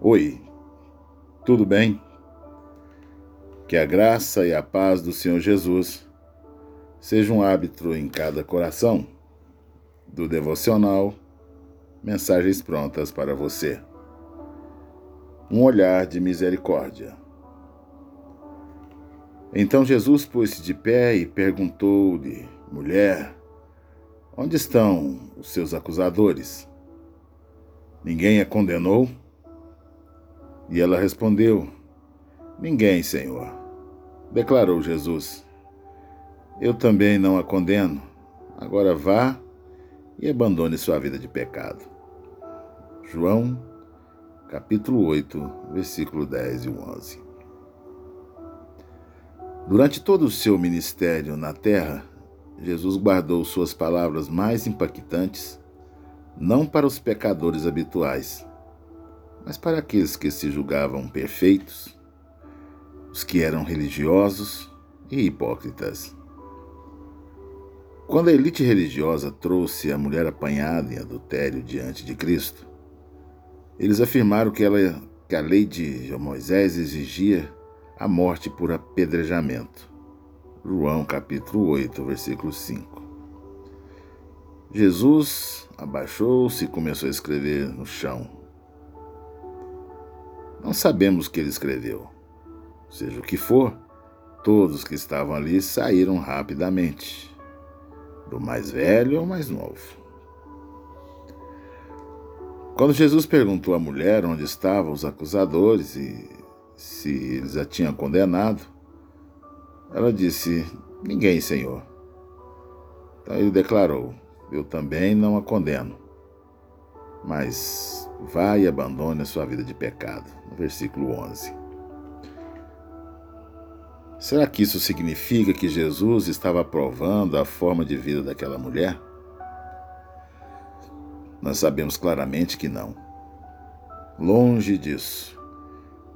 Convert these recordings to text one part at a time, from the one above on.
Oi, tudo bem? Que a graça e a paz do Senhor Jesus sejam um hábito em cada coração do devocional Mensagens prontas para você. Um olhar de misericórdia. Então Jesus pôs-se de pé e perguntou-lhe: Mulher, onde estão os seus acusadores? Ninguém a condenou? E ela respondeu: Ninguém, Senhor. Declarou Jesus: Eu também não a condeno. Agora vá e abandone sua vida de pecado. João, capítulo 8, versículo 10 e 11. Durante todo o seu ministério na terra, Jesus guardou suas palavras mais impactantes não para os pecadores habituais, mas para aqueles que se julgavam perfeitos, os que eram religiosos e hipócritas. Quando a elite religiosa trouxe a mulher apanhada em adultério diante de Cristo, eles afirmaram que, ela, que a lei de Moisés exigia a morte por apedrejamento. João capítulo 8, versículo 5. Jesus abaixou-se e começou a escrever no chão. Não sabemos o que ele escreveu. Seja o que for, todos que estavam ali saíram rapidamente, do mais velho ao mais novo. Quando Jesus perguntou à mulher onde estavam os acusadores e se eles a tinham condenado, ela disse: Ninguém, Senhor. Então ele declarou: Eu também não a condeno. Mas vá e abandone a sua vida de pecado. No versículo 11. Será que isso significa que Jesus estava aprovando a forma de vida daquela mulher? Nós sabemos claramente que não. Longe disso.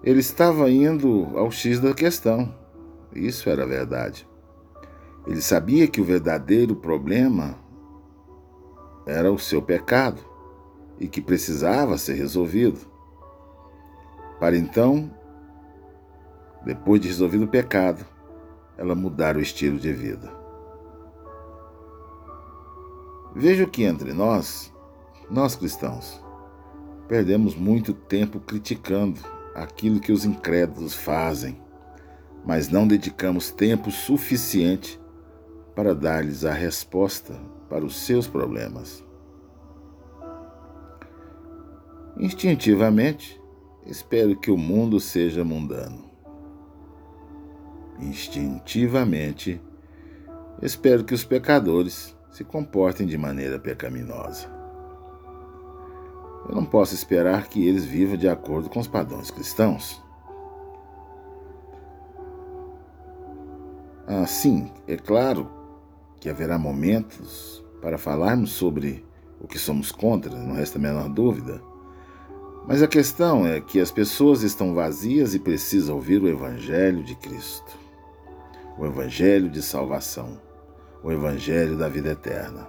Ele estava indo ao X da questão. Isso era verdade. Ele sabia que o verdadeiro problema era o seu pecado e que precisava ser resolvido. Para então, depois de resolvido o pecado, ela mudar o estilo de vida. Vejo que entre nós nós cristãos perdemos muito tempo criticando aquilo que os incrédulos fazem, mas não dedicamos tempo suficiente para dar-lhes a resposta para os seus problemas. Instintivamente, espero que o mundo seja mundano. Instintivamente, espero que os pecadores se comportem de maneira pecaminosa. Eu não posso esperar que eles vivam de acordo com os padrões cristãos. Ah, sim, é claro que haverá momentos para falarmos sobre o que somos contra, não resta a menor dúvida. Mas a questão é que as pessoas estão vazias e precisam ouvir o Evangelho de Cristo, o Evangelho de salvação, o Evangelho da vida eterna.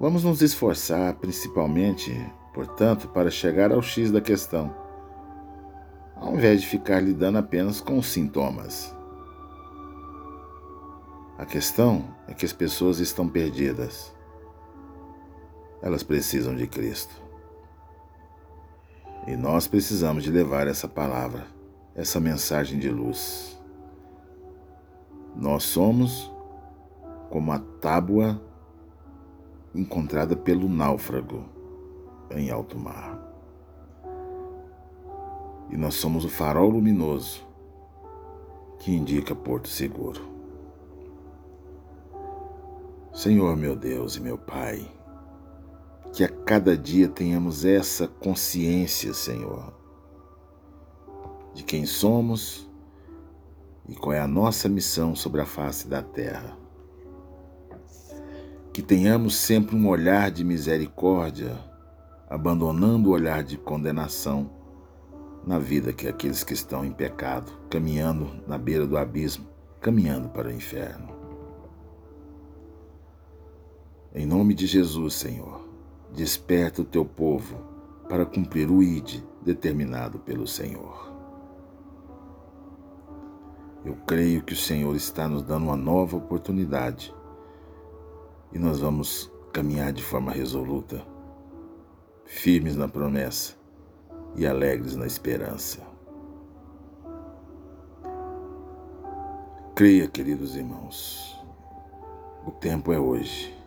Vamos nos esforçar, principalmente, portanto, para chegar ao X da questão, ao invés de ficar lidando apenas com os sintomas. A questão é que as pessoas estão perdidas. Elas precisam de Cristo. E nós precisamos de levar essa palavra, essa mensagem de luz. Nós somos como a tábua encontrada pelo náufrago em alto mar. E nós somos o farol luminoso que indica Porto Seguro. Senhor meu Deus e meu Pai, que a cada dia tenhamos essa consciência, Senhor, de quem somos e qual é a nossa missão sobre a face da terra que tenhamos sempre um olhar de misericórdia, abandonando o olhar de condenação na vida que aqueles que estão em pecado, caminhando na beira do abismo, caminhando para o inferno. Em nome de Jesus, Senhor, desperta o teu povo para cumprir o ID determinado pelo Senhor. Eu creio que o Senhor está nos dando uma nova oportunidade e nós vamos caminhar de forma resoluta, firmes na promessa e alegres na esperança. Creia, queridos irmãos, o tempo é hoje.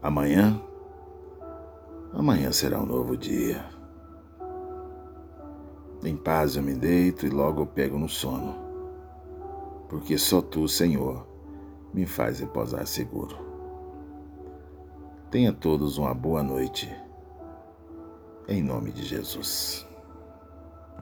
Amanhã, amanhã será um novo dia. Em paz eu me deito e logo eu pego no sono, porque só tu, Senhor, me faz repousar seguro. Tenha todos uma boa noite, em nome de Jesus.